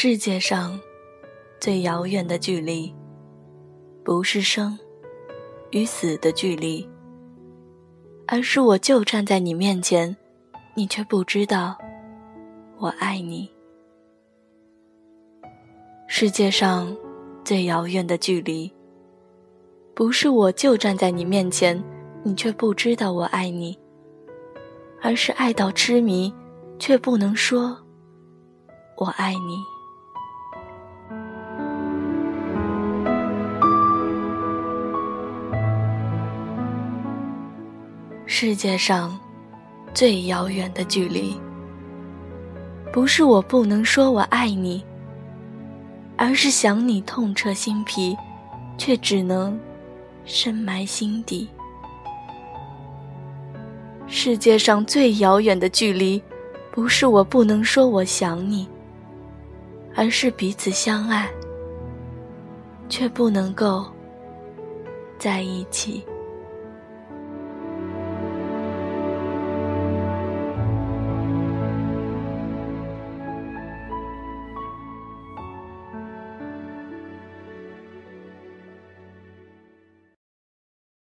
世界上最遥远的距离，不是生与死的距离，而是我就站在你面前，你却不知道我爱你。世界上最遥远的距离，不是我就站在你面前，你却不知道我爱你，而是爱到痴迷，却不能说“我爱你”。世界上最遥远的距离，不是我不能说我爱你。而是想你痛彻心脾，却只能深埋心底。世界上最遥远的距离，不是我不能说我想你，而是彼此相爱，却不能够在一起。